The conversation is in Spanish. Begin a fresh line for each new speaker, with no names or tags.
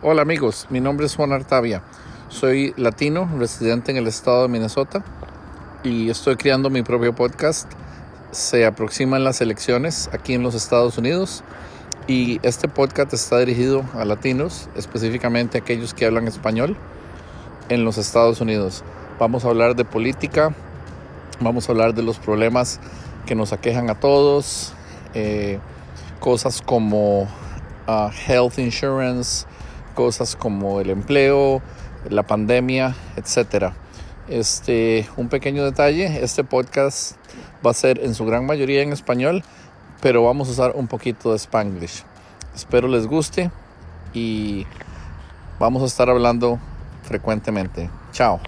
Hola amigos, mi nombre es Juan Artavia. Soy latino, residente en el estado de Minnesota y estoy creando mi propio podcast. Se aproximan las elecciones aquí en los Estados Unidos y este podcast está dirigido a latinos, específicamente a aquellos que hablan español en los Estados Unidos. Vamos a hablar de política, vamos a hablar de los problemas que nos aquejan a todos, eh, cosas como uh, health insurance, cosas como el empleo, la pandemia, etcétera. Este, un pequeño detalle, este podcast va a ser en su gran mayoría en español, pero vamos a usar un poquito de spanglish. Espero les guste y vamos a estar hablando frecuentemente. Chao.